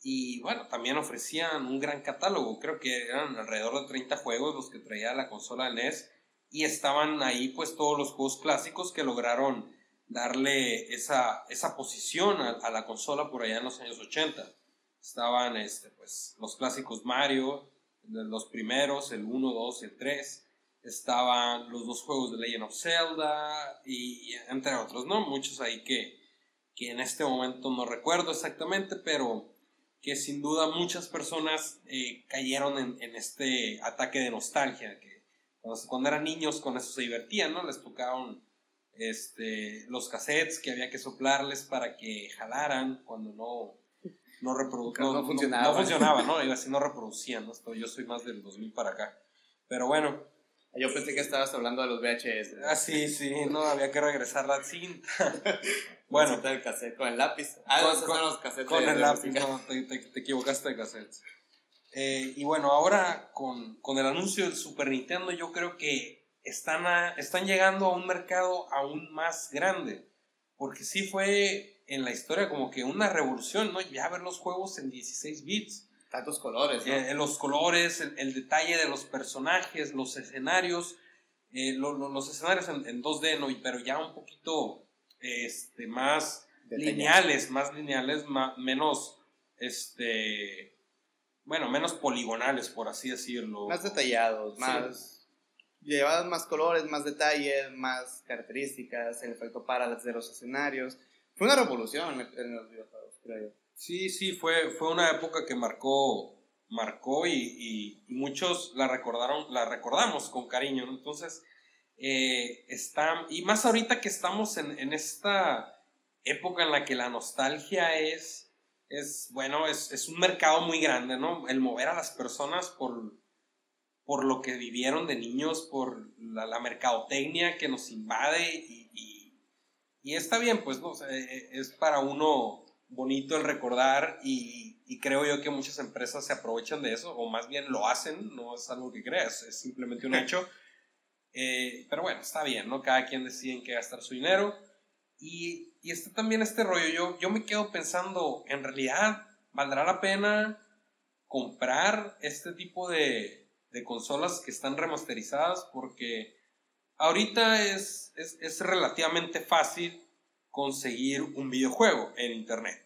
y bueno, también ofrecían un gran catálogo, creo que eran alrededor de 30 juegos los que traía la consola NES y estaban ahí pues todos los juegos clásicos que lograron darle esa, esa posición a, la consola por allá en los años 80. Estaban este, pues, los clásicos Mario, los primeros, el 1, 2 y el 3. Estaban los dos juegos de Legend of Zelda y, entre otros, ¿no? Muchos ahí que, que en este momento no recuerdo exactamente, pero que sin duda muchas personas eh, cayeron en, este ataque de nostalgia, cuando eran niños con eso se divertían, ¿no? Les tocaban este, los cassettes que había que soplarles para que jalaran cuando no, no, no, funcionaba. No, funcionaba, ¿no? Iba así, no reproducían, ¿no? Yo soy más del 2000 para acá. Pero bueno. Yo pensé que estabas hablando de los VHS. Ah, sí, sí, no, había que regresar la cinta. bueno. el cassette, con el lápiz. Ah, con, los cassettes. Con el lápiz, no, te, te, te equivocaste de cassettes. Eh, y bueno, ahora con, con, el anuncio del Super Nintendo yo creo que están, están llegando a un mercado aún más grande. Porque sí fue en la historia como que una revolución, ¿no? Ya ver los juegos en 16 bits. Tantos colores, ¿no? Eh, los colores, el, detalle de los personajes, los escenarios. Eh, los escenarios en, 2D, ¿no? Pero ya un poquito este, más lineales, más lineales, más, menos este bueno, menos poligonales, por así decirlo. Más detallados, más... Llevados más colores, más detalles, más características, el efecto para de los escenarios. Fue una revolución en los videojuegos, creo yo. Sí, sí, fue, fue una época que marcó, marcó y, y, muchos la recordaron, la recordamos con cariño, Entonces, eh, está, y más ahorita que estamos en, en esta época en la que la nostalgia es es, bueno, es, es, un mercado muy grande, ¿no? El mover a las personas por, por lo que vivieron de niños, por la, mercadotecnia que nos invade y, y, está bien, pues, ¿no? E, e, es para uno bonito el recordar y, y, creo yo que muchas empresas se aprovechan de eso, o más bien lo hacen, no es algo que creas, es simplemente un hecho. Eh, pero bueno, está bien, ¿no? Cada quien decide en qué gastar su dinero. Y, y está también este rollo, yo, yo me quedo pensando, en realidad, ¿valdrá la pena comprar este tipo de, de consolas que están remasterizadas? Porque ahorita es, es, es relativamente fácil conseguir un videojuego en internet.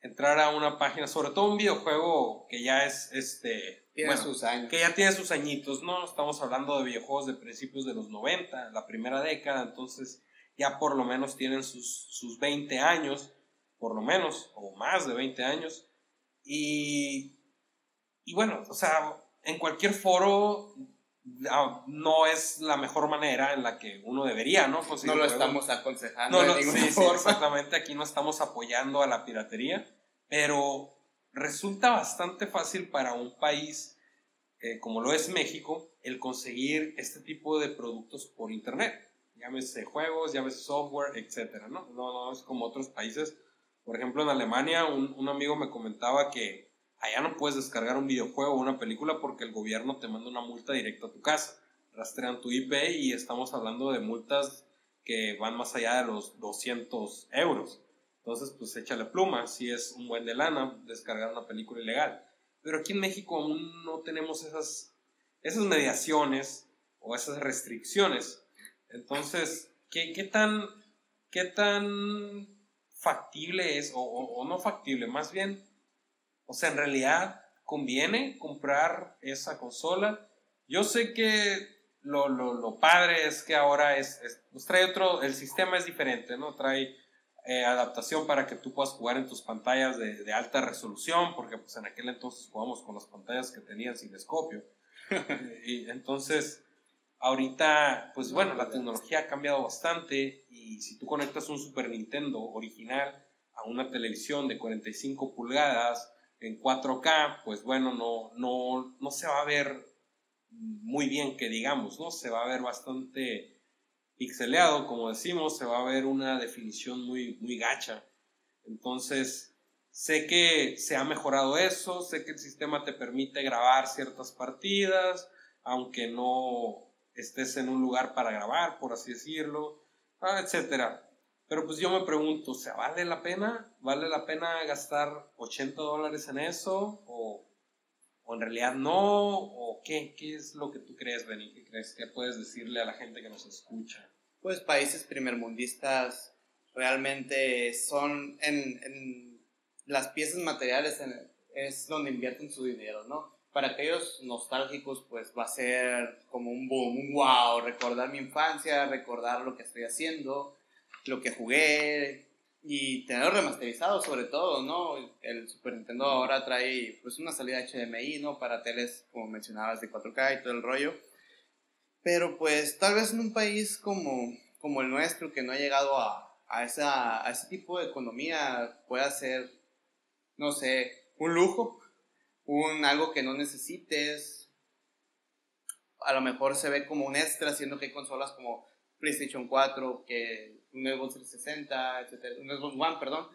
Entrar a una página, sobre todo un videojuego que ya es este. Tiene sus años. Que ya tiene sus añitos, ¿no? Estamos hablando de videojuegos de principios de los 90, la primera década, entonces ya por lo menos tienen sus, sus 20 años, por lo menos, o más de 20 años. Y, y bueno, o sea, en cualquier foro Ah, no es la mejor manera en la que uno debería, ¿no? no lo estamos aconsejando. No, sí, exactamente, aquí no estamos apoyando a la piratería, pero resulta bastante fácil para un país eh, como lo es México el conseguir este tipo de productos por internet. Llámese juegos, llámese software, etcétera, ¿no? No, no es como otros países. Por ejemplo, en Alemania, un, un amigo me comentaba que Allá no puedes descargar un videojuego o una película porque el gobierno te manda una multa directa a tu casa. Rastrean tu IP y estamos hablando de multas que van más allá de los 200 euros. Entonces, pues échale pluma, si es un buen de lana descargar una película ilegal. Pero aquí en México aún no tenemos esas, esas mediaciones o esas restricciones. Entonces, ¿qué, qué tan, qué tan factible es, o, o no factible, más bien, o sea, en realidad conviene comprar esa consola. Yo sé que lo, lo, lo padre es que ahora es, pues trae otro, el sistema es diferente, ¿no? Trae eh, adaptación para que tú puedas jugar en tus pantallas de, de, alta resolución, porque pues en aquel entonces jugamos con las pantallas que tenían cinescopio. y entonces, ahorita, pues bueno, la tecnología ha cambiado bastante y si tú conectas un Super Nintendo original a una televisión de 45 pulgadas, en 4K, pues bueno, no, no, no se va a ver muy bien que digamos, ¿no? Se va a ver bastante pixeleado, como decimos, se va a ver una definición muy, muy gacha. Entonces, sé que se ha mejorado eso, sé que el sistema te permite grabar ciertas partidas, aunque no estés en un lugar para grabar, por así decirlo, ah, etcétera. Pero pues yo me pregunto, o sea, ¿vale la pena? ¿Vale la pena gastar 80 dólares en eso? ¿O, ¿O, en realidad no? ¿O qué? ¿Qué es lo que tú crees, Benny? ¿Qué crees? ¿Qué puedes decirle a la gente que nos escucha? Pues países primermundistas realmente son en, en las piezas materiales es donde invierten su dinero, ¿no? Para aquellos nostálgicos, pues va a ser como un boom, un wow, recordar mi infancia, recordar lo que estoy haciendo lo que jugué y tenerlo remasterizado sobre todo, ¿no? El Super Nintendo ahora trae pues una salida HDMI, ¿no? Para teles, como mencionabas, de 4K y todo el rollo. Pero pues tal vez en un país como, como el nuestro, que no ha llegado a, a, esa, a ese tipo de economía, pueda ser, no sé, un lujo, un algo que no necesites. A lo mejor se ve como un extra, siendo que hay consolas como PlayStation 4, que un Xbox 360, etc. Un Xbox One, perdón.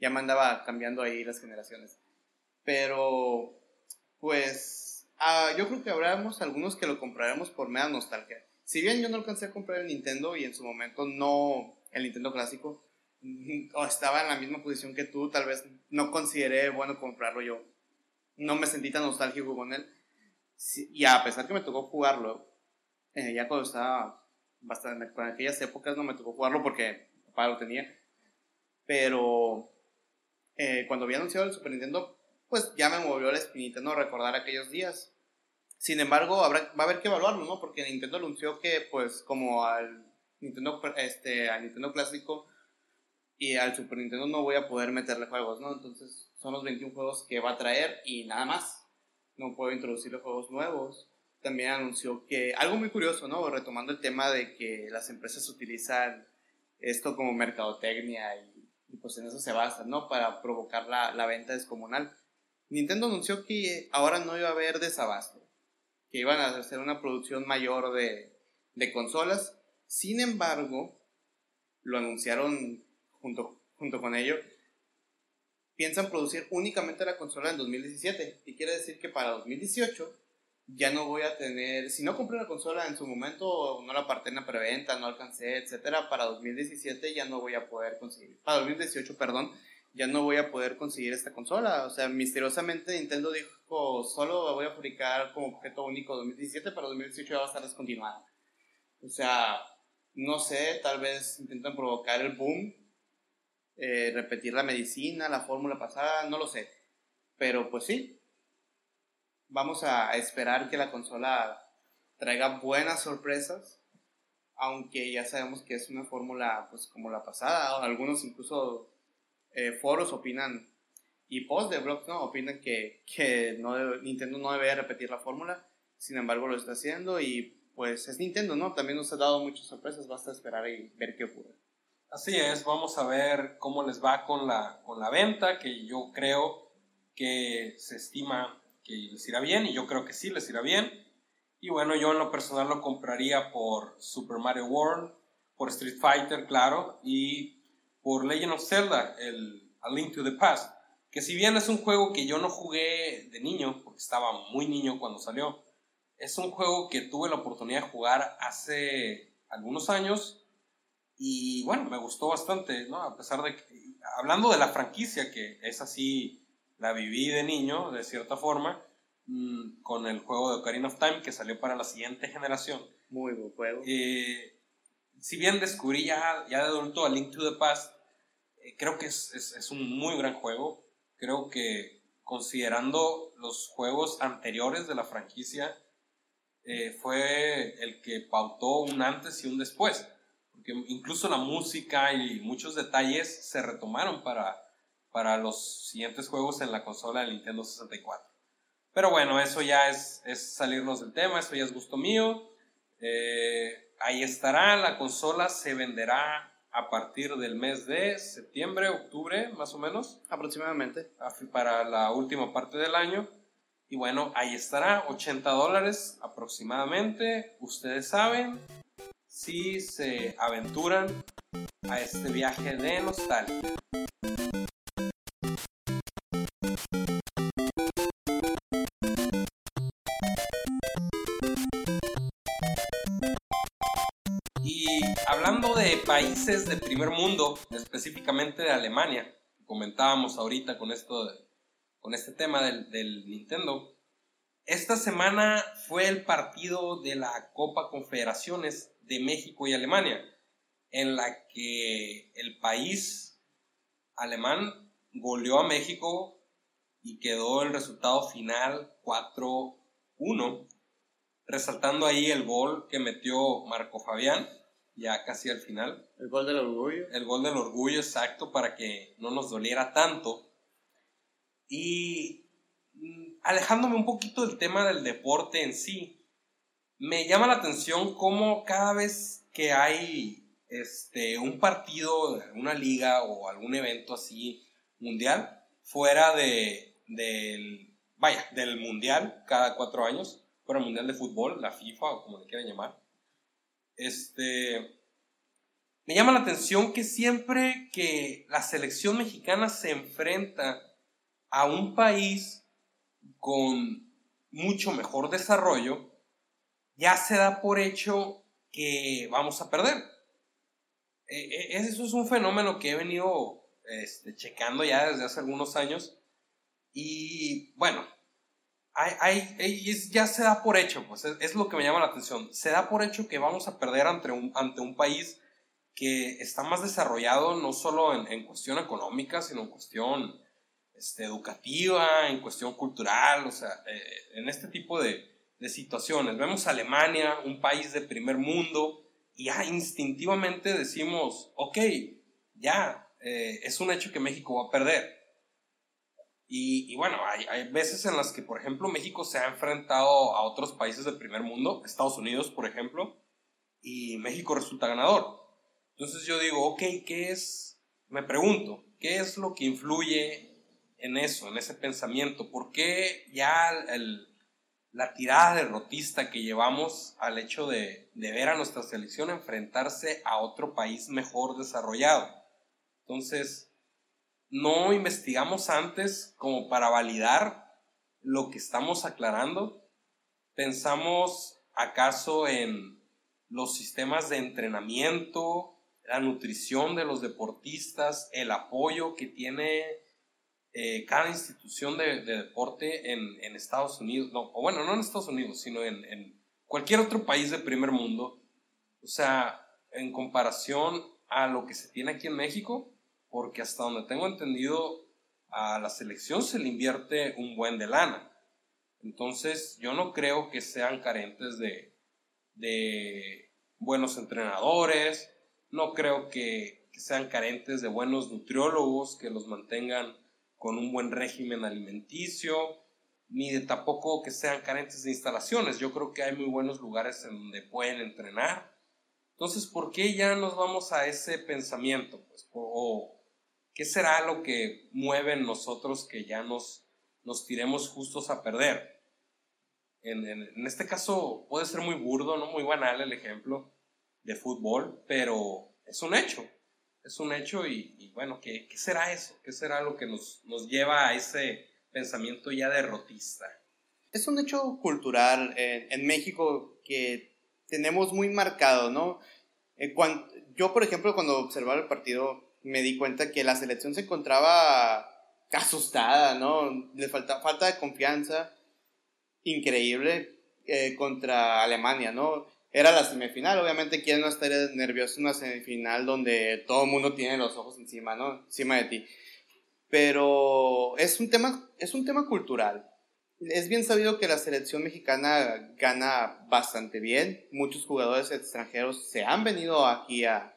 Ya me andaba cambiando ahí las generaciones. Pero, pues, ah, yo creo que habremos algunos que lo compraremos por mera nostalgia. Si bien yo no alcancé a comprar el Nintendo y en su momento no el Nintendo clásico, o estaba en la misma posición que tú, tal vez no consideré bueno comprarlo yo. No me sentí tan nostálgico con él. y a pesar que me tocó jugarlo, eh, ya cuando estaba bastante, con aquellas épocas no me tocó jugarlo porque papá lo tenía. Pero eh, cuando había anunciado el Super Nintendo, pues ya me movió la espinita, ¿no? Recordar aquellos días. Sin embargo, habrá, va a haber que evaluarlo, ¿no? Porque Nintendo anunció que, pues, como al Nintendo, este, al Nintendo clásico y al Super Nintendo no voy a poder meterle juegos, ¿no? Entonces, son los 21 juegos que va a traer y nada más. No puedo introducirle juegos nuevos también anunció que, algo muy curioso, ¿no? Retomando el tema de que las empresas utilizan esto como mercadotecnia y, pues en eso se basa, ¿no? Para provocar la, la, venta descomunal. Nintendo anunció que ahora no iba a haber desabasto, que iban a hacer una producción mayor de, de consolas. Sin embargo, lo anunciaron junto, junto con ello, piensan producir únicamente la consola en 2017. Y quiere decir que para 2018 ya no voy a tener, si no compré la consola en su momento, no la aparté en la preventa, no alcancé, etcétera, para 2017 ya no voy a poder conseguir, para 2018, perdón, ya no voy a poder conseguir esta consola. O sea, misteriosamente Nintendo dijo, solo voy a fabricar como objeto único 2017, para 2018 ya va a estar descontinuada. O sea, no sé, tal vez intentan provocar el boom, eh, repetir la medicina, la fórmula pasada, no lo sé. Pero pues sí, vamos a esperar que la consola traiga buenas sorpresas, aunque ya sabemos que es una fórmula pues como la pasada, algunos incluso eh, foros opinan y post de blogs no opinan que, que no Nintendo no debe repetir la fórmula, sin embargo lo está haciendo y pues es Nintendo, ¿no? También nos ha dado muchas sorpresas, basta esperar y ver qué ocurre. Así es, vamos a ver cómo les va con la, con la venta, que yo creo que se estima les irá bien y yo creo que sí les irá bien. Y bueno, yo en lo personal lo compraría por Super Mario World, por Street Fighter, claro, y por Legend of Zelda, el A Link to the Past, que si bien es un juego que yo no jugué de niño, porque estaba muy niño cuando salió, es un juego que tuve la oportunidad de jugar hace algunos años y bueno, me gustó bastante, ¿no? A pesar de que, hablando de la franquicia, que es así la viví de niño, de cierta forma, mm, con el juego de Ocarina of Time que salió para la siguiente generación. Muy buen juego. Eh, si bien descubrí ya, ya de adulto a Link to the Past, eh, creo que es, es, un muy gran juego. Creo que considerando los juegos anteriores de la franquicia, eh, fue el que pautó un antes y un después. Porque incluso la música y muchos detalles se retomaron para, para los siguientes juegos en la consola de Nintendo 64. Pero bueno, eso ya es, es salirnos del tema, eso ya es gusto mío. Eh, ahí estará, la consola se venderá a partir del mes de septiembre, octubre, más o menos. Aproximadamente. Para la última parte del año. Y bueno, ahí estará, 80 dólares aproximadamente. Ustedes saben, si se aventuran a este viaje de nostalgia. hablando de países de primer mundo, específicamente de Alemania, comentábamos ahorita con, esto con este tema del, Nintendo, esta semana fue el partido de la Copa Confederaciones de México y Alemania, en la que el país alemán goleó a México y quedó el resultado final 4-1, resaltando ahí el gol que metió Marco Fabián ya casi al final. El gol del orgullo. El gol del orgullo, exacto, para que no nos doliera tanto. Y mm, alejándome un poquito del tema del deporte en sí, me llama la atención cómo cada vez que hay este, un partido, una liga o algún evento así mundial, fuera de, del, vaya, del mundial cada cuatro años, fuera el mundial de fútbol, la FIFA o como le quieran llamar, este, me llama la atención que siempre que la selección mexicana se enfrenta a un país con mucho mejor desarrollo, ya se da por hecho que vamos a perder. E, e, eso es un fenómeno que he venido este, checando ya desde hace algunos años. Y bueno, ya se da por hecho, pues es, lo que me llama la atención. Se da por hecho que vamos a perder ante un, ante un país que está más desarrollado no solo en, cuestión económica, sino en cuestión este, educativa, en cuestión cultural, o sea, eh, en este tipo de, de, situaciones. Vemos Alemania, un país de primer mundo, y ya instintivamente decimos, ok, ya, eh, es un hecho que México va a perder y, bueno, hay, hay, veces en las que, por ejemplo, México se ha enfrentado a otros países del primer mundo, Estados Unidos, por ejemplo, y México resulta ganador. Entonces yo digo, ok, ¿qué es? Me pregunto, ¿qué es lo que influye en eso, en ese pensamiento? ¿Por qué ya el, la tirada derrotista que llevamos al hecho de, de ver a nuestra selección enfrentarse a otro país mejor desarrollado? Entonces, no investigamos antes como para validar lo que estamos aclarando. Pensamos acaso en los sistemas de entrenamiento, la nutrición de los deportistas, el apoyo que tiene eh, cada institución de, deporte en, Estados Unidos, no, o bueno, no en Estados Unidos, sino en, cualquier otro país de primer mundo. O sea, en comparación a lo que se tiene aquí en México, porque hasta donde tengo entendido, a la selección se le invierte un buen de lana. Entonces, yo no creo que sean carentes de, de buenos entrenadores, no creo que, sean carentes de buenos nutriólogos que los mantengan con un buen régimen alimenticio, ni de tampoco que sean carentes de instalaciones. Yo creo que hay muy buenos lugares en donde pueden entrenar. Entonces, ¿por qué ya nos vamos a ese pensamiento? Pues, o, ¿Qué será lo que mueve en nosotros que ya nos, nos tiremos justos a perder? En, en, este caso puede ser muy burdo, no muy banal el ejemplo de fútbol, pero es un hecho. Es un hecho y, bueno, ¿qué, ¿qué, será eso? ¿Qué será lo que nos, nos lleva a ese pensamiento ya derrotista? Es un hecho cultural en México que tenemos muy marcado, ¿no? Eh, cuando, yo, por ejemplo, cuando observaba el partido me di cuenta que la selección se encontraba asustada, ¿no? Le falta, falta de confianza increíble eh, contra Alemania, ¿no? Era la semifinal, obviamente, ¿quién no estaría nervioso en una semifinal donde todo el mundo tiene los ojos encima, ¿no? Encima de ti. Pero es un tema, es un tema cultural. Es bien sabido que la selección mexicana gana bastante bien. Muchos jugadores extranjeros se han venido aquí a,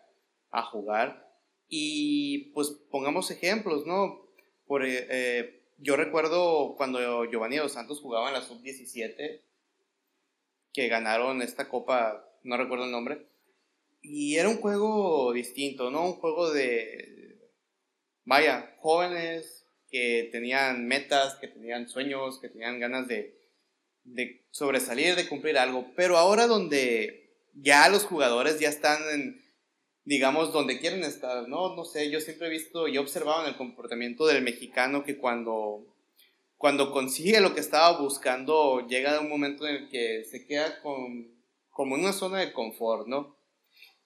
a jugar. Y pues pongamos ejemplos, ¿no? Por, eh, eh, yo recuerdo cuando Giovanni Dos Santos jugaba en la sub-17, que ganaron esta copa, no recuerdo el nombre, y era un juego distinto, ¿no? Un juego de, vaya, jóvenes que tenían metas, que tenían sueños, que tenían ganas de, de sobresalir, de cumplir algo, pero ahora donde ya los jugadores ya están en digamos, donde quieren estar, ¿no? No sé, yo siempre he visto y observado en el comportamiento del mexicano que cuando, cuando consigue lo que estaba buscando, llega un momento en el que se queda con, como en una zona de confort, ¿no?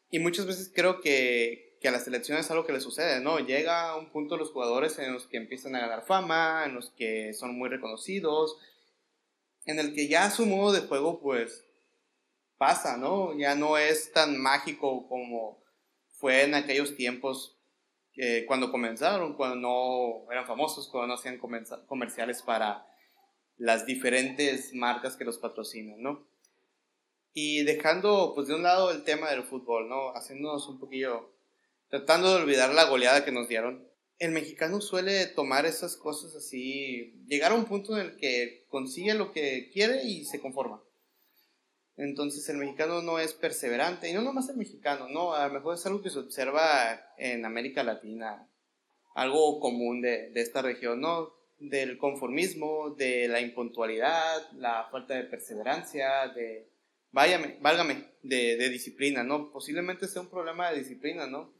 Y muchas veces creo que, que a la selección es algo que le sucede, ¿no? Llega a un punto los jugadores en los que empiezan a ganar fama, en los que son muy reconocidos, en el que ya su modo de juego, pues, pasa, ¿no? Ya no es tan mágico como fue en aquellos tiempos cuando comenzaron, cuando no eran famosos, cuando no hacían comerciales para las diferentes marcas que los patrocinan, ¿no? Y dejando, pues, de un lado el tema del fútbol, ¿no? Haciéndonos un poquillo, tratando de olvidar la goleada que nos dieron. El mexicano suele tomar esas cosas así, llegar a un punto en el que consigue lo que quiere y se conforma. Entonces el mexicano no es perseverante, y no nomás el mexicano, no, a lo mejor es algo que se observa en América Latina, algo común de, de esta región, ¿no? Del conformismo, de la impuntualidad, la falta de perseverancia, de, váyame, válgame, de, de disciplina, ¿no? Posiblemente sea un problema de disciplina, ¿no?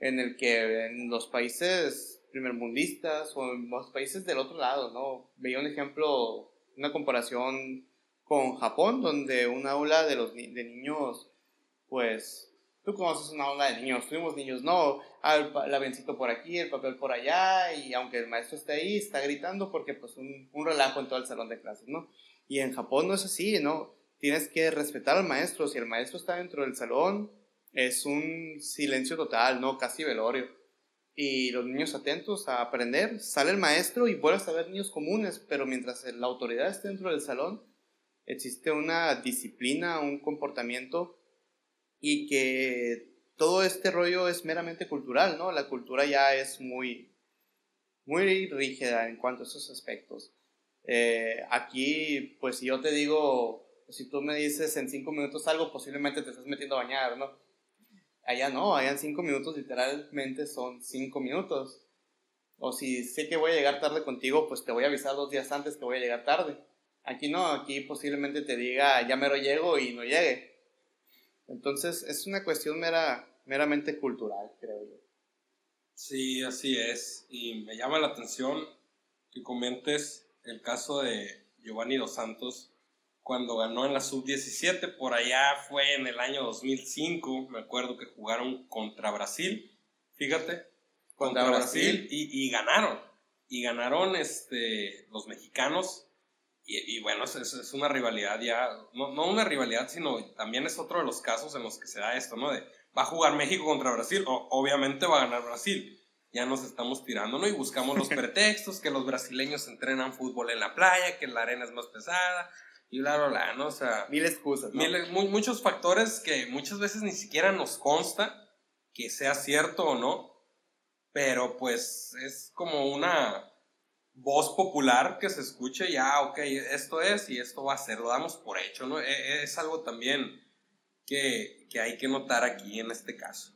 En el que en los países primermundistas o en los países del otro lado, ¿no? Veía un ejemplo, una comparación con Japón, donde un aula de, los, de niños, pues, tú conoces una aula de niños, tuvimos niños, no, ah, el, avioncito por aquí, el papel por allá, y aunque el maestro esté ahí, está gritando porque pues un, un relajo en todo el salón de clases, ¿no? Y en Japón no es así, ¿no? Tienes que respetar al maestro, si el maestro está dentro del salón, es un silencio total, ¿no? Casi velorio. Y los niños atentos a aprender, sale el maestro y vuelves a ver niños comunes, pero mientras la autoridad esté dentro del salón, existe una disciplina, un comportamiento y que todo este rollo es meramente cultural, ¿no? La cultura ya es muy, muy rígida en cuanto a esos aspectos. Eh, aquí, pues si yo te digo, si tú me dices en cinco minutos algo, posiblemente te estás metiendo a bañar, ¿no? Allá no, allá en cinco minutos literalmente son cinco minutos. O si sé que voy a llegar tarde contigo, pues te voy a avisar dos días antes que voy a llegar tarde. Aquí no, aquí posiblemente te diga, ya mero llego y no llegue. Entonces es una cuestión mera, meramente cultural, creo yo. Sí, así es. Y me llama la atención que comentes el caso de Giovanni Dos Santos cuando ganó en la sub-17, por allá fue en el año 2005, me acuerdo que jugaron contra Brasil, fíjate, contra, Brasil, y, ganaron, y ganaron este, los mexicanos, y, bueno, es, es, una rivalidad ya, no, no, una rivalidad, sino también es otro de los casos en los que se da esto, ¿no? De, va a jugar México contra Brasil, o, obviamente va a ganar Brasil, ya nos estamos tirando, ¿no? Y buscamos los pretextos, que los brasileños entrenan fútbol en la playa, que la arena es más pesada, y bla, bla, bla, ¿no? O sea... Mil excusas, ¿no? muchos factores que muchas veces ni siquiera nos consta que sea cierto o no, pero pues es como una voz popular que se escuche, ya, ok, esto es y esto va a ser, lo damos por hecho, ¿no? E, e, es, algo también que, que hay que notar aquí en este caso.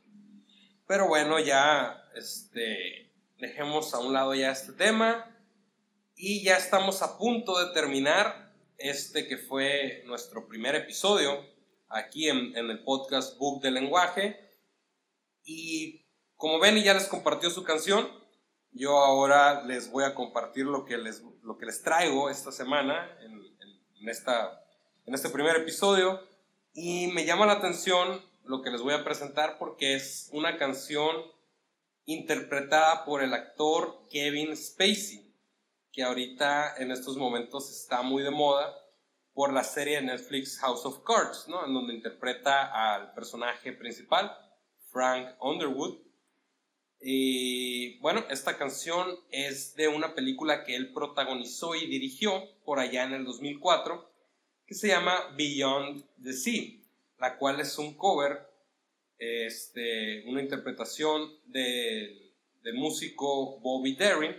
Pero bueno, ya, este, dejemos a un lado ya este tema y ya estamos a punto de terminar este que fue nuestro primer episodio aquí en, el podcast Book del Lenguaje. Y como Benny ya les compartió su canción, yo ahora les voy a compartir lo que les, lo que les traigo esta semana en, esta, en este primer episodio. Y me llama la atención lo que les voy a presentar porque es una canción interpretada por el actor Kevin Spacey que ahorita en estos momentos está muy de moda por la serie de Netflix House of Cards, ¿no? En donde interpreta al personaje principal, Frank Underwood. Y bueno, esta canción es de una película que él protagonizó y dirigió por allá en el 2004, que se llama Beyond the Sea, la cual es un cover, este, una interpretación del músico Bobby Darin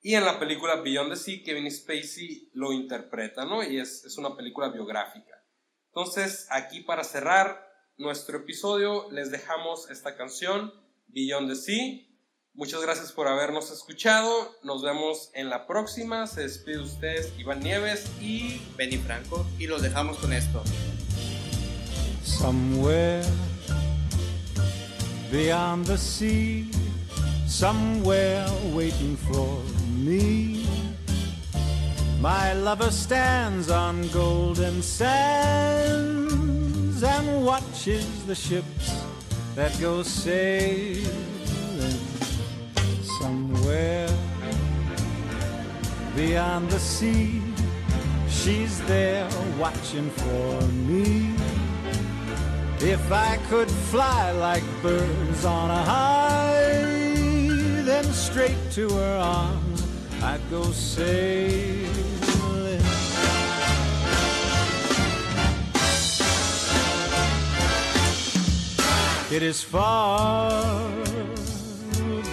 y en la película Beyond the Sea, Kevin Spacey lo interpreta, ¿no? Y es, es una película biográfica. Entonces, aquí para cerrar nuestro episodio, les dejamos esta canción, Beyond the Sea. Muchas gracias por habernos escuchado. Nos vemos en la próxima. Se despide ustedes Iván Nieves y Benny Franco. Y los dejamos con esto. Somewhere beyond the sea, somewhere waiting for me. My lover stands on golden sands and watches the ships that goes sailing somewhere beyond the sea. She's there watching for me. If I could fly like birds on a high, then straight to her arms I'd go sailing. It is far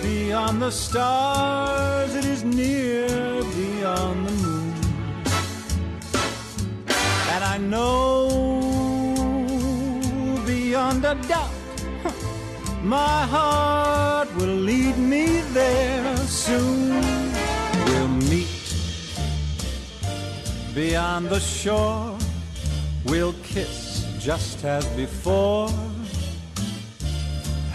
beyond the stars, it is near beyond the moon. And I know beyond a doubt my heart will lead me there soon We'll meet beyond the shore. We'll kiss just as before.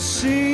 Beyond